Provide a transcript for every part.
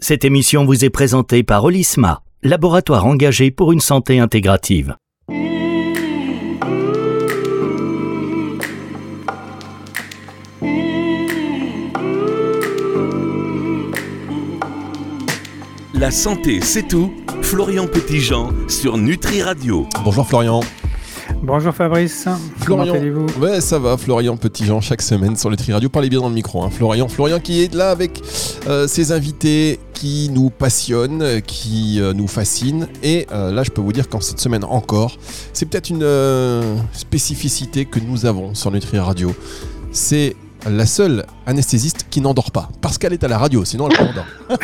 Cette émission vous est présentée par Olisma, laboratoire engagé pour une santé intégrative. La santé, c'est tout. Florian Petitjean sur Nutri Radio. Bonjour Florian. Bonjour Fabrice, Florian. comment allez-vous Ouais, ça va, Florian Petitjean, chaque semaine sur Nutri Radio. Parlez bien dans le micro, hein. Florian. Florian qui est là avec euh, ses invités qui nous passionnent, qui euh, nous fascinent. Et euh, là, je peux vous dire qu'en cette semaine encore, c'est peut-être une spécificité que nous avons sur Nutri Radio. C'est la seule anesthésiste qui n'endort pas. Parce qu'elle est à la radio, sinon elle endort.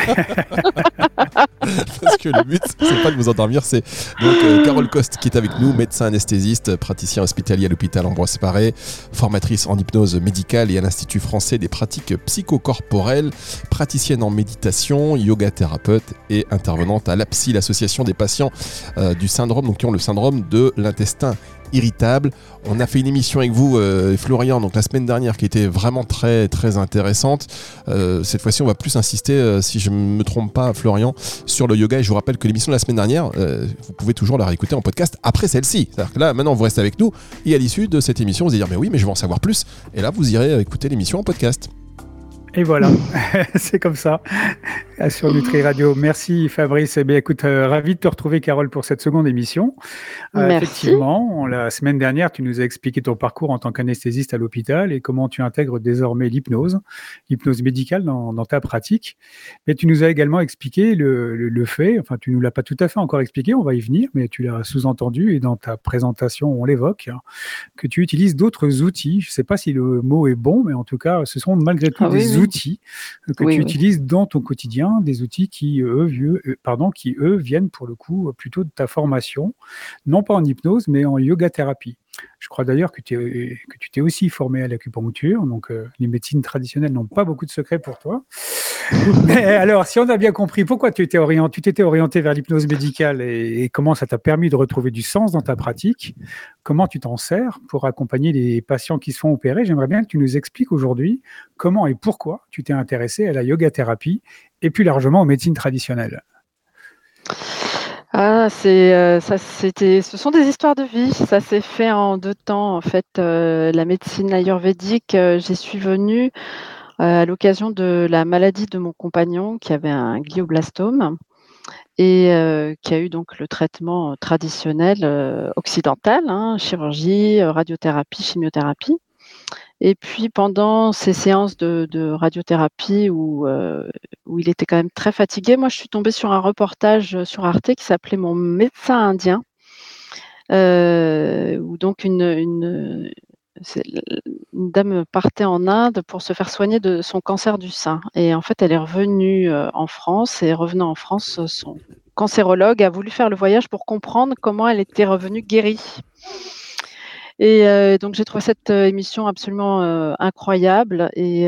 parce que le but, c'est pas de vous endormir, c'est donc euh, Carole Coste qui est avec nous, médecin anesthésiste, praticien hospitalier à l'hôpital Ambroise Paré, formatrice en hypnose médicale et à l'Institut français des pratiques psychocorporelles, praticienne en méditation, yoga thérapeute et intervenante à l'APSI, l'association des patients euh, du syndrome, donc qui ont le syndrome de l'intestin irritable. On a fait une émission avec vous, euh, Florian, donc la semaine dernière, qui était vraiment très très intéressante. Euh, cette fois-ci, on va plus insister, euh, si je ne me trompe pas, Florian, sur le yoga. Et je vous rappelle que l'émission de la semaine dernière, vous pouvez toujours la réécouter en podcast après celle-ci. C'est-à-dire que là, maintenant, vous restez avec nous. Et à l'issue de cette émission, vous allez dire, mais oui, mais je veux en savoir plus. Et là, vous irez écouter l'émission en podcast. Et voilà, c'est comme ça sur Nutri Radio. Merci Fabrice. Eh bien, écoute, euh, ravi de te retrouver Carole pour cette seconde émission. Euh, effectivement, la semaine dernière, tu nous as expliqué ton parcours en tant qu'anesthésiste à l'hôpital et comment tu intègres désormais l'hypnose, l'hypnose médicale dans, ta pratique. Mais tu nous as également expliqué le, le, fait, enfin tu nous l'as pas tout à fait encore expliqué, on va y venir, mais tu l'as sous-entendu et dans ta présentation on l'évoque, hein, que tu utilises d'autres outils. Je ne sais pas si le mot est bon, mais en tout cas, ce sont malgré tout ah des outils que tu utilises dans ton quotidien, des outils qui eux, euh, qui, eux, viennent pour le coup plutôt de ta formation, non pas en hypnose, mais en yoga thérapie. Je crois d'ailleurs que, que tu t'es aussi formé à l'acupuncture, donc euh, les médecines traditionnelles n'ont pas beaucoup de secrets pour toi. Mais alors, si on a bien compris pourquoi tu orienté, t'étais orienté vers l'hypnose médicale et, comment ça t'a permis de retrouver du sens dans ta pratique, comment tu t'en sers pour accompagner les patients qui se font opérer, j'aimerais bien que tu nous expliques aujourd'hui comment et pourquoi tu t'es intéressé à la yoga thérapie et plus largement aux médecines traditionnelles. Ah, c'est euh, ça, c'était, ce sont des histoires de vie. Ça s'est fait en deux temps. En fait, euh, la médecine ayurvédique, euh, j'y suis venue à l'occasion de la maladie de mon compagnon qui avait un glioblastome et qui a eu donc le traitement traditionnel occidental, hein, chirurgie, radiothérapie, chimiothérapie. Et puis pendant ces séances de, radiothérapie où, euh, où il était quand même très fatigué, moi je suis tombée sur un reportage sur Arte qui s'appelait Mon médecin indien, euh, où donc une, une, dame partait en Inde pour se faire soigner de son cancer du sein. Et en fait, elle est revenue euh, en France et revenant en France, son cancérologue a voulu faire le voyage pour comprendre comment elle était revenue guérie. Et euh, donc j'ai trouvé cette euh, émission absolument euh, incroyable. Et,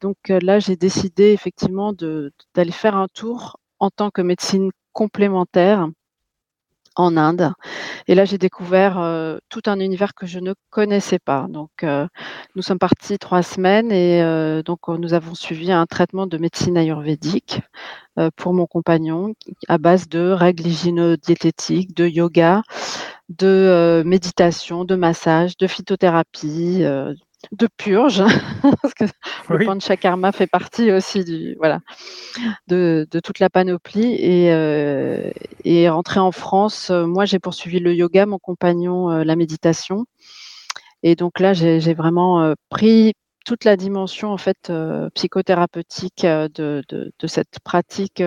donc là, j'ai décidé effectivement d'aller faire un tour en tant que médecine complémentaire en Inde. Et là, j'ai découvert tout un univers que je ne connaissais pas. Donc, nous sommes partis trois semaines et donc nous avons suivi un traitement de médecine ayurvédique pour mon compagnon à base de règles hygiéno-diététiques, de yoga, de méditation, de massage, de phytothérapie, de purge, parce que le panchakarma fait partie aussi du, voilà, de, toute la panoplie. Et, et rentré en France, moi j'ai poursuivi le yoga, mon compagnon la méditation. Et donc là, j'ai vraiment pris toute la dimension en fait psychothérapeutique de, de, cette pratique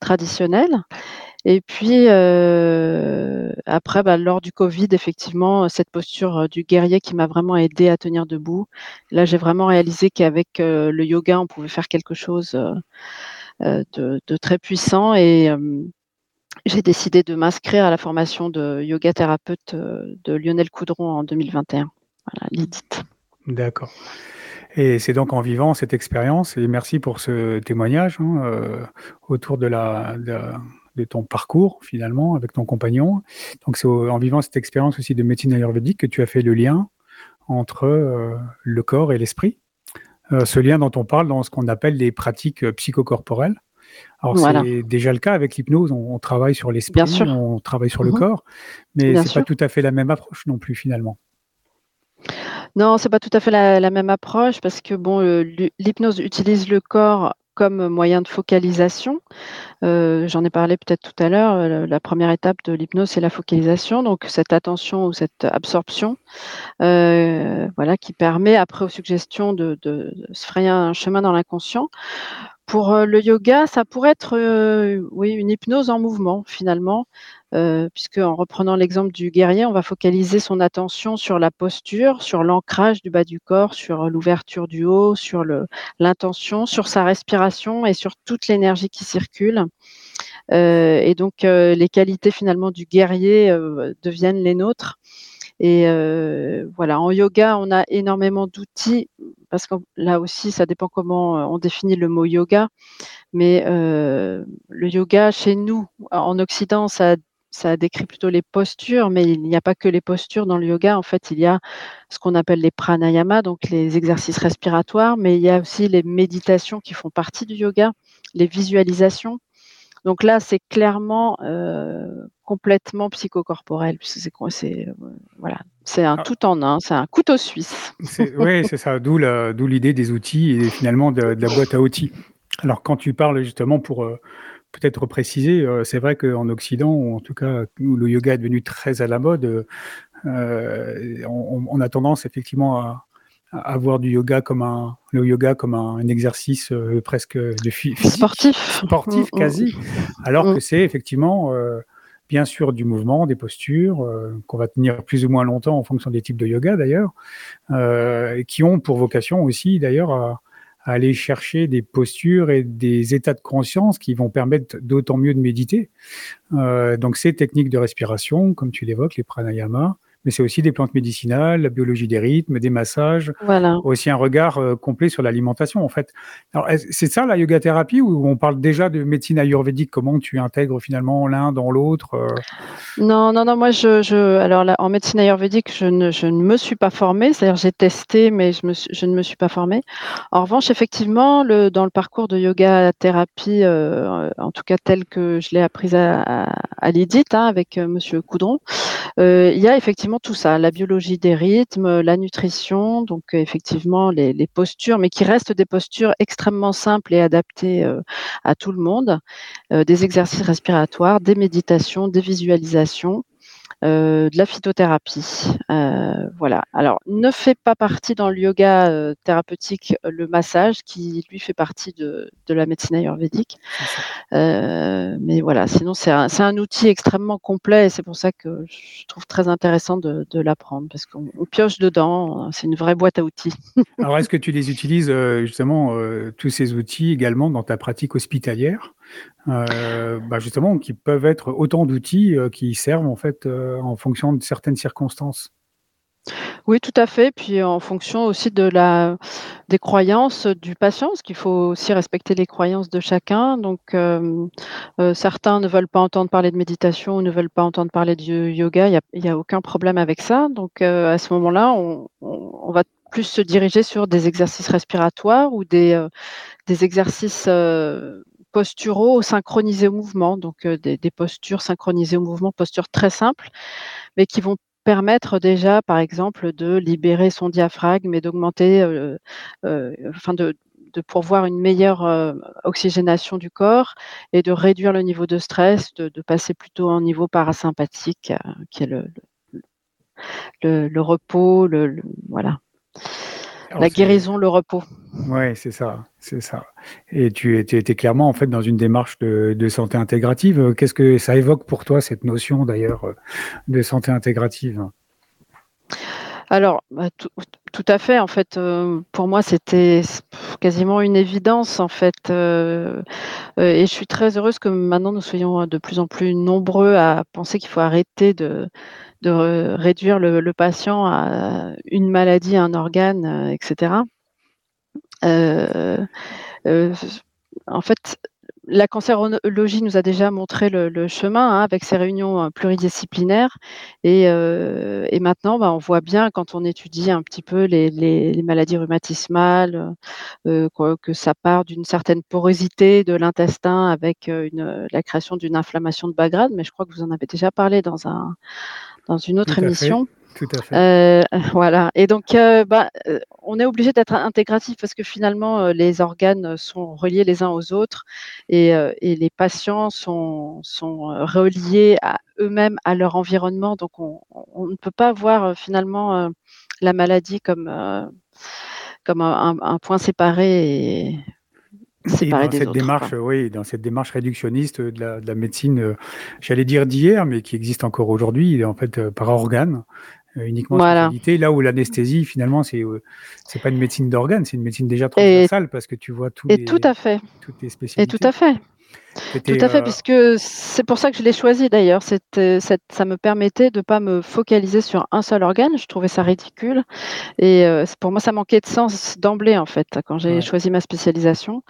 traditionnelle. Et puis après, bah, lors du Covid, effectivement, cette posture du guerrier qui m'a vraiment aidé à tenir debout. Là, j'ai vraiment réalisé qu'avec le yoga, on pouvait faire quelque chose de, très puissant et j'ai décidé de m'inscrire à la formation de yoga thérapeute de Lionel Coudron en 2021. Voilà, l'IDIT. D'accord. Et c'est donc en vivant cette expérience, et merci pour ce témoignage hein, autour de la, ton parcours finalement avec ton compagnon. Donc c'est en vivant cette expérience aussi de médecine ayurvédique que tu as fait le lien entre euh, le corps et l'esprit. ce lien dont on parle dans ce qu'on appelle les pratiques psychocorporelles. Alors c'est déjà le cas avec l'hypnose, on, travaille sur l'esprit, on travaille sur le mhm. corps, mais c'est pas tout à fait la même approche non plus finalement. Non, c'est pas tout à fait la, même approche parce que bon, l'hypnose utilise le corps comme moyen de focalisation. Euh, j'en ai parlé peut-être tout à l'heure. La, première étape de l'hypnose, c'est la focalisation, donc cette attention ou cette absorption, euh, voilà, qui permet après aux suggestions de, de se frayer un chemin dans l'inconscient. Pour euh, le yoga, ça pourrait être euh, une hypnose en mouvement finalement, euh, puisque en reprenant l'exemple du guerrier, on va focaliser son attention sur la posture, sur l'ancrage du bas du corps, sur l'ouverture du haut, sur l'intention, sur sa respiration et sur toute l'énergie qui circule. et donc les qualités finalement du guerrier deviennent les nôtres. Et voilà, en yoga, on a énormément d'outils parce que là aussi, ça dépend comment on définit le mot yoga. Mais le yoga, chez nous, en Occident, ça, ça décrit plutôt les postures, mais il n'y a pas que les postures dans le yoga. En fait, il y a ce qu'on appelle les pranayama, donc les exercices respiratoires, mais il y a aussi les méditations qui font partie du yoga, les visualisations. Donc là, c'est clairement euh, complètement psychocorporel. C'est c'est euh, voilà, c'est un ah. tout en un, c'est un couteau suisse. Oui, c'est ça. D'où l'idée des outils et finalement de, la boîte à outils. Alors quand tu parles justement pour euh, peut-être préciser, c'est vrai qu'en Occident, ou en tout cas où le yoga est devenu très à la mode, on, a tendance effectivement à, avoir du yoga comme un le yoga comme un, exercice euh, presque de sportif sportif mm, mm. quasi alors mm. que c'est effectivement euh, bien sûr du mouvement des postures euh, qu'on va tenir plus ou moins longtemps en fonction des types de yoga d'ailleurs qui ont pour vocation aussi d'ailleurs à, aller chercher des postures et des états de conscience qui vont permettre d'autant mieux de méditer donc ces techniques de respiration comme tu l'évoques les pranayama mais c'est aussi des plantes médicinales, la biologie des rythmes, des massages, voilà. aussi un regard euh, complet sur l'alimentation en fait. C'est ça la yoga thérapie où on parle déjà de médecine ayurvédique, comment tu intègres finalement l'un dans l'autre euh? Non, non, non, moi je, je alors là, en médecine ayurvédique, je ne, je ne me suis pas formée, c'est-à-dire j'ai testé, mais je, me, je ne me suis pas formée. En revanche, effectivement, le, dans le parcours de yoga thérapie, euh, en tout cas tel que je l'ai appris à, à, à l'IDIT hein, avec Monsieur Coudron, il y a effectivement tout ça, la biologie des rythmes, la nutrition, donc euh, effectivement les, postures, mais qui restent des postures extrêmement simples et adaptées euh, à tout le monde, euh, des exercices respiratoires, des méditations, des visualisations. Euh, de la phytothérapie. Euh, voilà. Alors, ne fait pas partie dans le yoga euh, thérapeutique le massage, qui lui fait partie de, la médecine ayurvédique. mais voilà, sinon c'est un, outil extrêmement complet et c'est pour ça que je trouve très intéressant de, l'apprendre parce qu'on pioche dedans. C'est une vraie boîte à outils. Alors, est-ce que tu les utilises justement tous ces outils également dans ta pratique hospitalière? Euh, bah, justement, qui peuvent être autant d'outils euh, qui servent en fait euh, en fonction de certaines circonstances. Oui, tout à fait. Puis en fonction aussi de la, des croyances du patient, parce qu'il faut aussi respecter les croyances de chacun. Donc, certains ne veulent pas entendre parler de méditation ou ne veulent pas entendre parler de yoga. Il n'y a, aucun problème avec ça. Donc, à ce moment-là, on, on, va plus se diriger sur des exercices respiratoires ou des, des exercices posturaux synchronisés au mouvement, donc euh, des, postures synchronisées au mouvement, postures très simples, mais qui vont permettre déjà, par exemple, de libérer son diaphragme et d'augmenter, euh, euh, enfin de, pourvoir une meilleure oxygénation du corps et de réduire le niveau de stress, de, passer plutôt en niveau parasympathique, qui est le, le, le repos, le, voilà la guérison, le repos. Oui, c'est ça, c'est ça. Et tu étais clairement en fait dans une démarche de, santé intégrative. Qu'est-ce que ça évoque pour toi cette notion d'ailleurs de santé intégrative? Alors, bah, tout, à fait. En fait, euh, pour moi, c'était quasiment une évidence. En fait, euh, euh, et je suis très heureuse que maintenant nous soyons de plus en plus nombreux à penser qu'il faut arrêter de, de réduire le, patient à une maladie, un organe, euh, etc. Euh, euh, en fait, la cancérologie nous a déjà montré le, chemin hein, avec ses réunions pluridisciplinaires. Et, maintenant, bah, on voit bien quand on étudie un petit peu les, maladies rhumatismales, que ça part d'une certaine porosité de l'intestin avec la création d'une inflammation de bas grade. Mais je crois que vous en avez déjà parlé dans, un, dans une autre émission. Tout à fait. Euh, voilà. Et donc, euh, bah, euh, on est obligé d'être intégratif parce que finalement, les organes sont reliés les uns aux autres et, les patients sont, sont reliés à eux-mêmes, à leur environnement. Donc, on, ne peut pas voir finalement la maladie comme, comme un, point séparé. Et, dans cette démarche, oui, dans cette démarche réductionniste de la, de la médecine, j'allais dire d'hier, mais qui existe encore aujourd'hui, en fait, par organe, euh, uniquement voilà. là où l'anesthésie, finalement, c'est euh, c'est pas une médecine d'organes, c'est une médecine déjà transversale parce que tu vois tout et tout à fait. toutes les spécialités. Et tout à fait. Tout à fait, euh, puisque c'est pour ça que je l'ai choisi d'ailleurs. Ça me permettait de ne pas me focaliser sur un seul organe. Je trouvais ça ridicule. Et euh, pour moi, ça manquait de sens d'emblée, en fait, quand j'ai choisi ma spécialisation.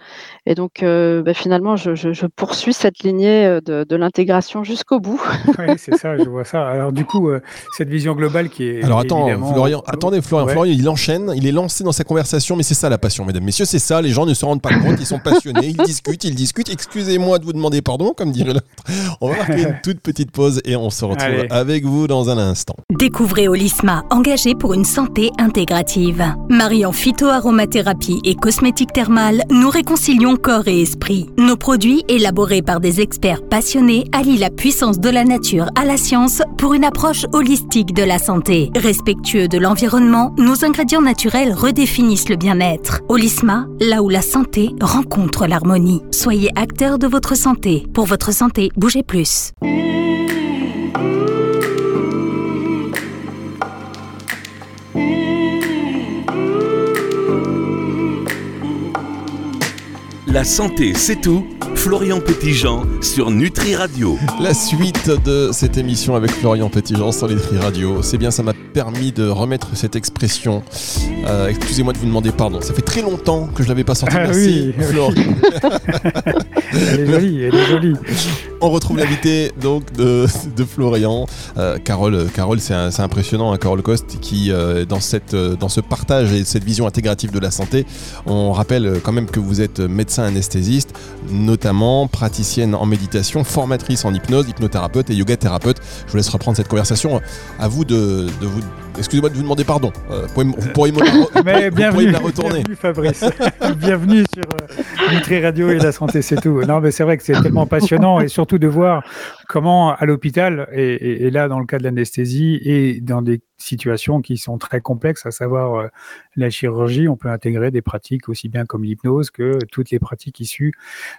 Et donc, euh, bah, finalement, je, poursuis cette lignée de, l'intégration jusqu'au bout. oui, c'est ça, je vois ça. Alors, du coup, cette vision globale qui est. Alors, attends, Florian, attendez, Florian, Florian, il enchaîne, il est lancé dans sa conversation, mais c'est ça la passion, mesdames, messieurs, c'est ça. Les gens ne se rendent pas compte, ils sont passionnés, ils discutent, ils discutent. Excusez-moi de vous demander pardon, comme dirait l'autre. On va marquer une toute petite pause et on se retrouve avec vous dans un instant. Découvrez Olisma, engagé pour une santé intégrative. Mariant phytoaromathérapie et cosmétique thermale, nous réconcilions corps et esprit. Nos produits, élaborés par des experts passionnés, allient la puissance de la nature à la science pour une approche holistique de la santé. Respectueux de l'environnement, nos ingrédients naturels redéfinissent le bien-être. Olisma, là où la santé rencontre l'harmonie. Soyez acteur de votre santé. Pour votre santé, bougez plus. La santé, c'est tout. Florian Petitjean sur Nutri Radio. La suite de cette émission avec Florian Petitjean sur Nutri Radio. C'est bien, ça m'a permis de remettre cette expression. Euh, excusez-moi de vous demander pardon. Ça fait très longtemps que je l'avais pas sorti. Ah Merci, oui, elle est jolie, elle est jolie. On retrouve l'invité donc de, Florian, euh, Carole. Carole, c'est impressionnant, hein, Carole Coste, qui euh, dans cette dans ce partage et cette vision intégrative de la santé, on rappelle quand même que vous êtes médecin anesthésiste, notamment praticienne en méditation, formatrice en hypnose, hypnothérapeute et yoga thérapeute. Je vous laisse reprendre cette conversation. À vous de, de vous Excusez-moi de vous demander pardon. Euh, vous pourriez, Mais bienvenue, la retourner. Bienvenue Fabrice. bienvenue sur euh, Nutri Radio et la santé, c'est tout. Non, mais c'est vrai que c'est tellement passionnant et surtout de voir comment à l'hôpital et, là dans le cas de l'anesthésie et dans des situations qui sont très complexes, à savoir euh, la chirurgie, on peut intégrer des pratiques aussi bien comme l'hypnose que toutes les pratiques issues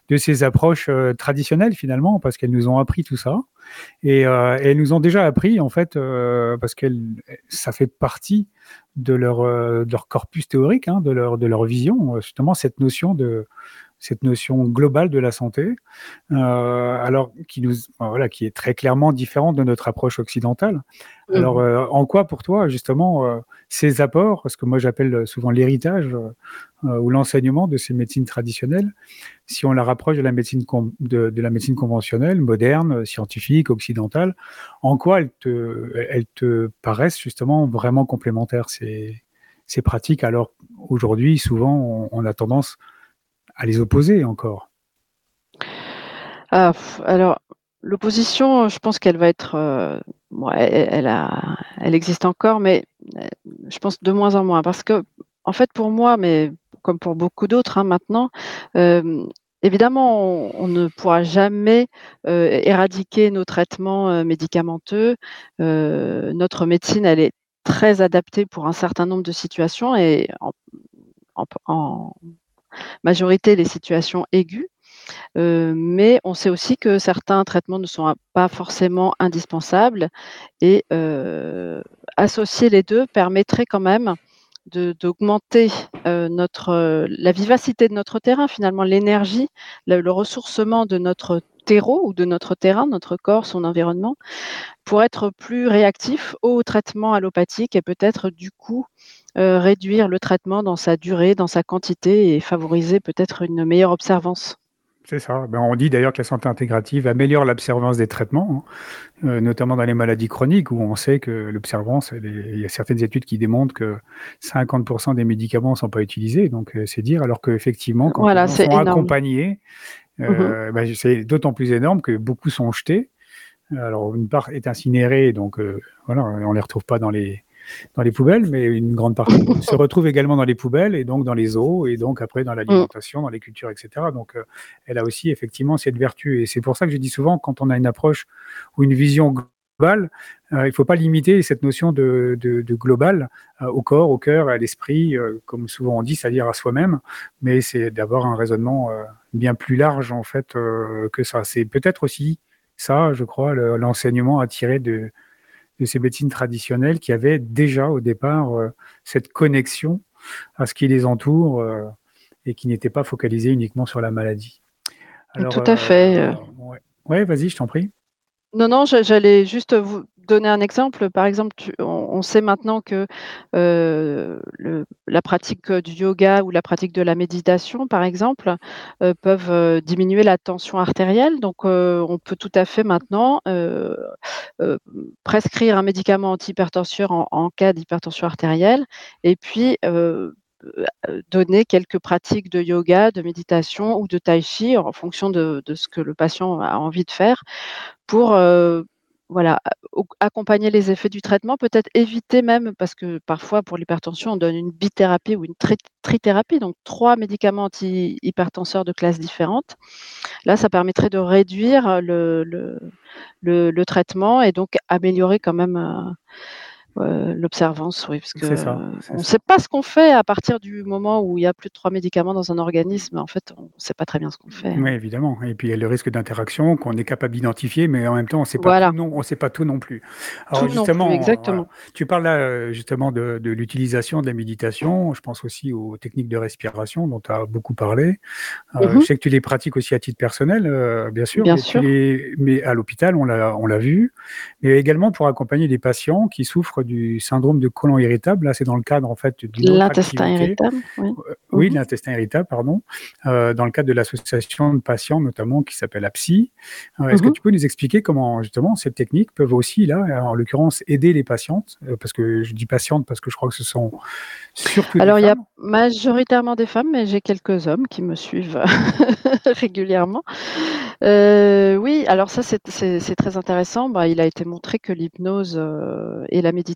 de ces approches euh, traditionnelles finalement, parce qu'elles nous ont appris tout ça. Et, euh, elles nous ont déjà appris, en fait, parce que ça fait partie de leur, corpus théorique, hein, de leur vision, justement, cette notion de, cette notion globale de la santé, euh, alors qui nous, voilà, qui est très clairement différente de notre approche occidentale. Mmh. Alors, euh, en quoi pour toi justement euh, ces apports, ce que moi j'appelle souvent l'héritage ou l'enseignement de ces médecines traditionnelles, si on la rapproche de la médecine de, la médecine conventionnelle, moderne, scientifique, occidentale, en quoi elles te, elles te paraissent justement vraiment complémentaires ces, ces pratiques? Alors aujourd'hui, souvent, on a tendance à les opposer encore ah, Alors, l'opposition, je pense qu'elle va être. Euh, elle existe encore, mais euh, je pense de moins en moins. Parce que, en fait, pour moi, mais comme pour beaucoup d'autres hein, maintenant, euh, Évidemment, on, ne pourra jamais éradiquer nos traitements médicamenteux. notre médecine, elle est très adaptée pour un certain nombre de situations et en majorité les situations aiguës. Euh, mais on sait aussi que certains traitements ne sont pas forcément indispensables et euh, associer les deux permettrait quand même d'augmenter euh, la vivacité de notre terrain, finalement l'énergie, le, ressourcement de notre terreau ou de notre terrain, notre corps, son environnement, pour être plus réactif au traitement allopathique et peut-être du coup euh, réduire le traitement dans sa durée, dans sa quantité et favoriser peut-être une meilleure observance. C'est ça. Ben, on dit d'ailleurs que la santé intégrative améliore l'observance des traitements, hein, euh, notamment dans les maladies chroniques où on sait que l'observance, il y a certaines études qui démontrent que 50% des médicaments ne sont pas utilisés. Donc euh, c'est dire, alors qu'effectivement, quand Voilà, c'est sont énorme. accompagnés, Mhm. euh, ben, c'est d'autant plus énorme que beaucoup sont jetés. Alors une part est incinérée, donc euh, voilà, on les retrouve pas dans les dans les poubelles, mais une grande partie se retrouve également dans les poubelles et donc dans les eaux et donc après dans l'alimentation, dans les cultures, etc. Donc euh, elle a aussi effectivement cette vertu et c'est pour ça que je dis souvent quand on a une approche ou une vision globale, euh, il faut pas limiter cette notion de, de, de global euh, au corps, au cœur, à l'esprit, euh, comme souvent on dit, c'est-à-dire à soi-même, mais c'est d'avoir un raisonnement bien plus large en fait que ça. C'est peut-être aussi ça, je crois, le- l'enseignement à tirer de, de ces médecines traditionnelles qui avaient déjà au départ cette connexion à ce qui les entoure et qui n'était pas focalisé uniquement sur la maladie. Tout à fait, euh. ouais, Ouais, vas-y, je t'en prie. Non, non, j'a- j'allais juste vous donner un exemple. Par exemple, on, sait maintenant que euh, la pratique du yoga ou la pratique de la méditation, par exemple, euh, peuvent euh, diminuer la tension artérielle. Donc, on peut tout à fait maintenant prescrire un médicament antihypertenseur en, en cas d'hypertension artérielle et puis donner quelques pratiques de yoga, de méditation ou de tai chi en fonction de, ce que le patient a envie de faire pour euh, voilà, accompagner les effets du traitement, peut-être éviter même, parce que parfois pour l'hypertension, on donne une bithérapie ou une tri- trithérapie, donc trois médicaments anti-hypertenseurs de classes différentes. Là, ça permettrait de réduire le, le, traitement et donc améliorer quand même euh, euh, l'observance, oui, parce que ça, on ne sait pas ce qu'on fait à partir du moment où il y a plus de trois médicaments dans un organisme. En fait, on ne sait pas très bien ce qu'on fait. Oui, évidemment. Et puis il y a le risque d'interaction qu'on est capable d'identifier, mais en même temps, on pas Voilà. sait pas tout non plus. Tout non plus, justement, exactement. tu parles là euh, justement de, de l'utilisation de la méditation. Je pense aussi aux techniques de respiration dont tu as beaucoup parlé. Euh, Mhm. Je sais que tu les pratiques aussi à titre personnel, euh, bien sûr. Bien mais, sûr. les- mais à l'hôpital, on l'a, on l'a vu. Mais également pour accompagner des patients qui souffrent du syndrome de côlon irritable. Là, c'est dans le cadre en fait autre L'intestin irritable, oui. Oui, Mhm. l'intestin irritable, pardon, euh, dans le cadre de l'association de patients notamment qui s'appelle APSI. Euh, Est-ce que Mhm. tu peux nous expliquer comment justement ces techniques peuvent aussi, là, en l'occurrence, aider les patientes? Euh, Parce que je dis patientes parce que je crois que ce sont surtout Alors, il y a majoritairement des femmes, mais j'ai quelques hommes qui me suivent régulièrement. Euh, oui, alors ça, c'est très intéressant. Bah, il a été montré que l'hypnose euh, et la méditation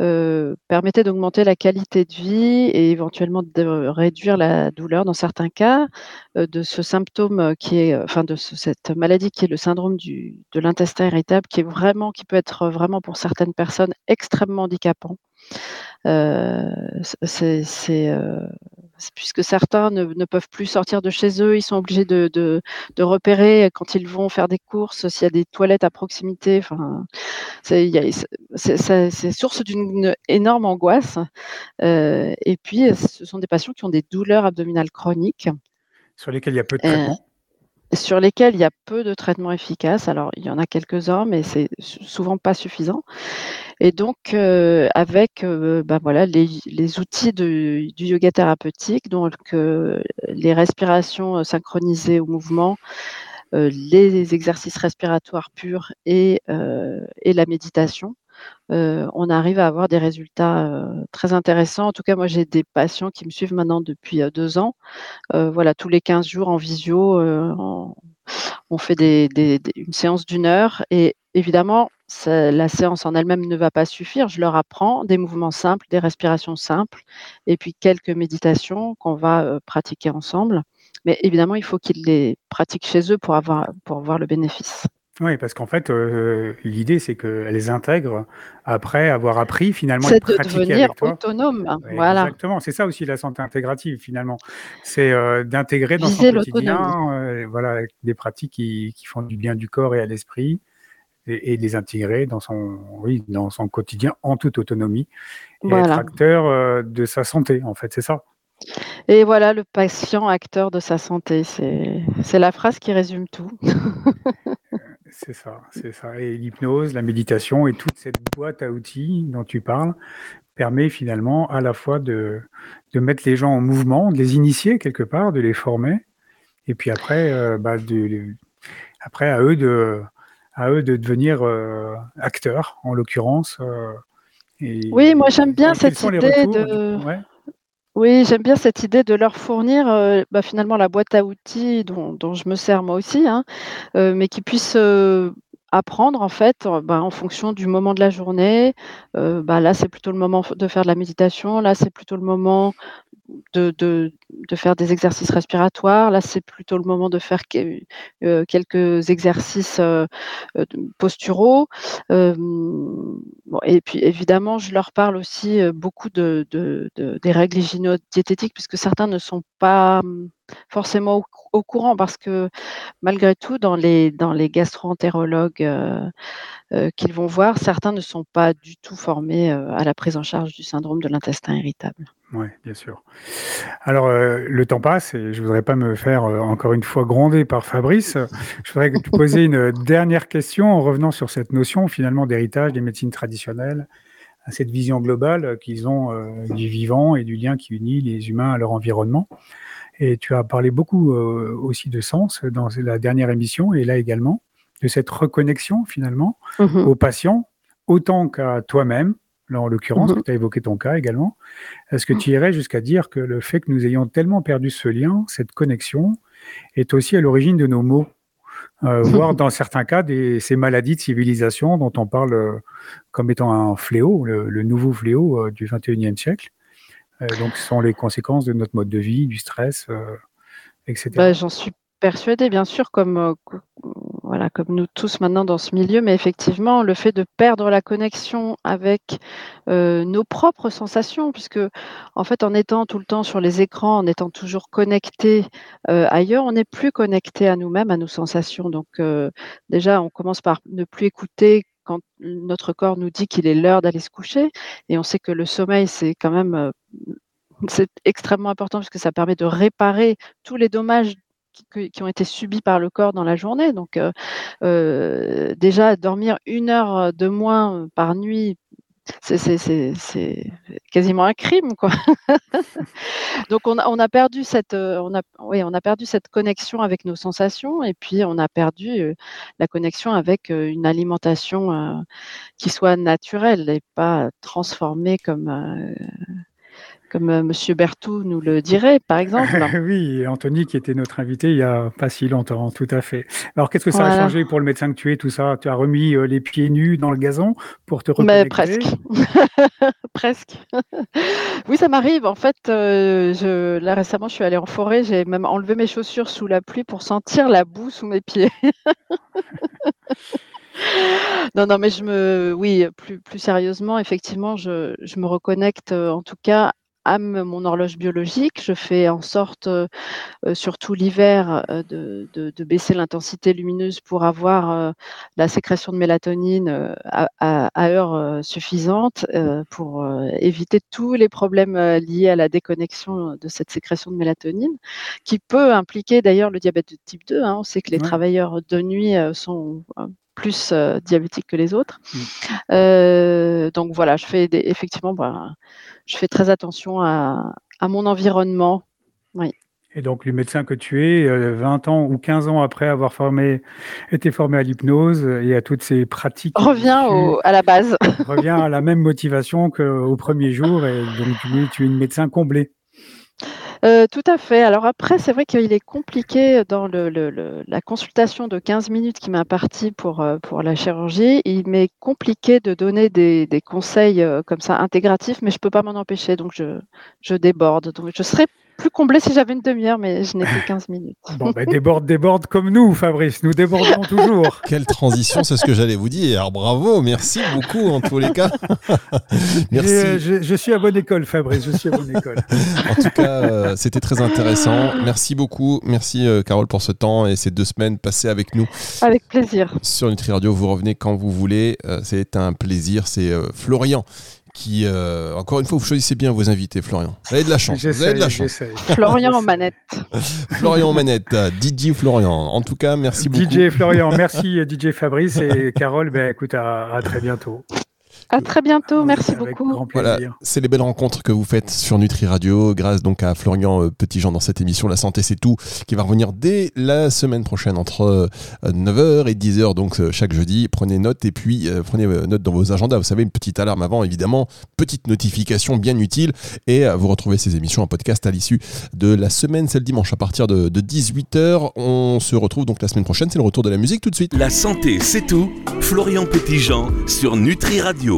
euh, permettaient d'augmenter la qualité de vie et éventuellement de réduire la douleur dans certains cas euh, de ce symptôme euh, qui est, enfin, de ce- cette maladie qui est le syndrome du, de l'intestin irritable, qui est vraiment, qui peut être vraiment pour certaines personnes extrêmement handicapant. C'est- puisque certains ne, ne peuvent plus sortir de chez eux, ils sont obligés de, de, de repérer quand ils vont faire des courses s'il y a des toilettes à proximité. Enfin, c'est, source d'une énorme angoisse. Euh, et puis, ce sont des patients qui ont des douleurs abdominales chroniques Sur lesquels il y a peu de Euh, traitements. Sur lesquels il y a peu de traitements efficaces. Alors, il y en a quelques-uns, mais c'est sou- souvent pas suffisant. Et donc, euh, avec euh, voilà, les, outils du yoga thérapeutique, donc euh, les respirations synchronisées au mouvement, les exercices respiratoires purs et la méditation, on arrive à avoir des résultats très intéressants. En tout cas, moi, j'ai des patients qui me suivent maintenant depuis deux ans. Voilà, tous les 15 jours en visio, on fait des, une séance d'une heure et évidemment, la séance en elle-même ne va pas suffire. Je leur apprends des mouvements simples, des respirations simples et puis quelques méditations qu'on va pratiquer ensemble. Mais évidemment, il faut qu'ils les pratiquent chez eux pour avoir, pour avoir le bénéfice. Oui, parce qu'en fait, euh, l'idée, c'est qu'elles les intègrent après avoir appris finalement C'est de devenir autonome. Ouais, Voilà. Exactement, c'est ça aussi la santé intégrative finalement. C'est euh, d'intégrer dans Viser son quotidien euh, voilà, des pratiques qui, qui font du bien du corps et à l'esprit et, et les intégrer dans son, oui, dans son quotidien en toute autonomie et être Voilà. acteur euh, de sa santé en fait, c'est ça. Et voilà, le patient acteur de sa santé, c'est la phrase qui résume tout. C'est ça, c'est ça. Et l'hypnose, la méditation et toute cette boîte à outils dont tu parles permet finalement à la fois de, de mettre les gens en mouvement, de les initier quelque part, de les former, Et puis après, bah, après à eux de, à eux de devenir acteurs, en l'occurrence. oui, moi j'aime bien cette idée de. Oui, j'aime bien cette idée de leur fournir bah, finalement la boîte à outils dont, je me sers moi aussi, hein, mais qui puissent apprendre en fait bah, en fonction du moment de la journée. bah, là, c'est plutôt le moment de faire de la méditation. Là, c'est plutôt le moment de, de, de, faire des exercices respiratoires. Là, c'est plutôt le moment de faire euh, quelques exercices euh, euh, posturaux. et puis, évidemment, je leur parle aussi beaucoup de, des règles hygiéno-diététiques, puisque certains ne sont pas hum, forcément au, courant, parce que malgré tout, dans les, dans les gastro-entérologues qu'ils vont voir, certains ne sont pas du tout formés à la prise en charge du syndrome de l'intestin irritable. Oui, bien sûr. Alors, euh, le temps passe et je ne voudrais pas me faire euh, encore une fois gronder par Fabrice. Je voudrais te poser une dernière question en revenant sur cette notion finalement d'héritage des médecines traditionnelles, à cette vision globale qu'ils ont euh, du vivant et du lien qui unit les humains à leur environnement. Et tu as parlé beaucoup aussi de sens dans la dernière émission et là également, de cette reconnexion finalement mmh aux patients, autant qu'à toi-même, là en l'occurrence, mhm. tu as évoqué ton cas également, est-ce que tu irais jusqu'à dire que le fait que nous ayons tellement perdu ce lien, cette connexion, est aussi à l'origine de nos maux euh, voire dans certains cas des, ces maladies de civilisation dont on parle euh, comme étant un fléau, le, nouveau fléau euh, du 21e siècle. donc, ce sont les conséquences de notre mode de vie, du stress, etc. Bah, j'en suis persuadée, bien sûr, comme, voilà, comme nous tous maintenant dans ce milieu, mais effectivement, le fait de perdre la connexion avec nos propres sensations, puisque en fait, en étant tout le temps sur les écrans, en étant toujours connecté ailleurs, on n'est plus connecté à nous-mêmes, à nos sensations. Donc, déjà, on commence par ne plus écouter quand notre corps nous dit qu'il est l'heure d'aller se coucher, et on sait que le sommeil, c'est quand même c'est extrêmement important parce que ça permet de réparer tous les dommages qui, ont été subis par le corps dans la journée. Donc, euh, euh, déjà, dormir une heure de moins par nuit, c'est quasiment un crime, quoi. Donc, on a, perdu cette, euh, on a, oui, on a perdu cette connexion avec nos sensations, et puis on a perdu la connexion avec une alimentation qui soit naturelle et pas transformée comme comme euh, M. Berthoud nous le dirait, par exemple. oui, Anthony qui était notre invité il y a pas si longtemps, tout à fait. Alors, qu'est-ce que ça a changé pour le médecin que tu es, tout ça? Tu as remis euh, les pieds nus dans le gazon pour te reconnecter? Mais Presque. presque. oui, ça m'arrive. En fait, euh, je, là récemment, je suis allée en forêt, j'ai même enlevé mes chaussures sous la pluie pour sentir la boue sous mes pieds. Non, non, mais je me, oui, plus, plus sérieusement, effectivement, je, je me reconnecte en tout cas à mon horloge biologique. Je fais en sorte, euh, euh, surtout l'hiver, euh, de, de, baisser l'intensité lumineuse pour avoir la sécrétion de mélatonine à, à, heure suffisante pour éviter tous les problèmes liés à la déconnexion de cette sécrétion de mélatonine, qui peut impliquer d'ailleurs le diabète de type 2. Hein. On sait que les travailleurs de nuit sont plus diabétiques que les autres. Mmh. donc voilà, je fais effectivement, bah, je fais très attention à, mon environnement. Oui. Et donc, le médecin que tu es, 20 euh, ans ou 15 ans après avoir formé, été formé à l'hypnose et à toutes ces pratiques. Revient à la base. revient à la même motivation qu'au premier jour. Et donc, tu es, tu es une médecin comblée. Euh, tout à fait. Alors après, c'est vrai qu'il est compliqué dans le, la consultation de 15 minutes qui m'a impartie pour, euh, pour la chirurgie. Il m'est compliqué de donner des, des conseils euh, comme ça intégratifs, mais je ne peux pas m'en empêcher, donc je, je déborde. Donc je serai plus comblé si j'avais une demi-heure, mais je n'ai que 15 minutes. Bon, ben, déborde, déborde comme nous, Fabrice. Nous débordons toujours. Quelle transition, c'est ce que j'allais vous dire. Alors, bravo, merci beaucoup en tous les cas. merci. Euh, je, suis à bonne école, Fabrice. Je suis à bonne école. en tout cas, euh, c'était très intéressant. Merci beaucoup. Merci, euh, Carole, pour ce temps et ces deux semaines passées avec nous. Avec plaisir. Sur Nutri Radio, vous revenez quand vous voulez. c'est un plaisir. C'est Florian qui, euh, encore une fois, vous choisissez bien vos invités, Florian. Vous avez de la chance. Vous avez de la chance. Florian en manette. Florian en manette. DJ Florian. En tout cas, merci beaucoup. DJ Florian, merci DJ Fabrice et Carole. Ben, écoute, à, à très bientôt. À très bientôt, merci Avec beaucoup. grand Voilà, c'est les belles rencontres que vous faites sur Nutri Radio, grâce donc à Florian euh, Petitjean dans cette émission La santé c'est tout, qui va revenir dès la semaine prochaine entre euh, 9h et 10h, donc euh, chaque jeudi. Prenez note et puis euh, prenez euh, note dans vos agendas. Vous savez, une petite alarme avant, évidemment, petite notification bien utile. Et euh, vous retrouvez ces émissions en podcast à l'issue de la semaine, c'est le dimanche à partir de, de 18h. On se retrouve donc la semaine prochaine, c'est le retour de la musique tout de suite. La santé, c'est tout. Florian Petitjean sur Nutri Radio.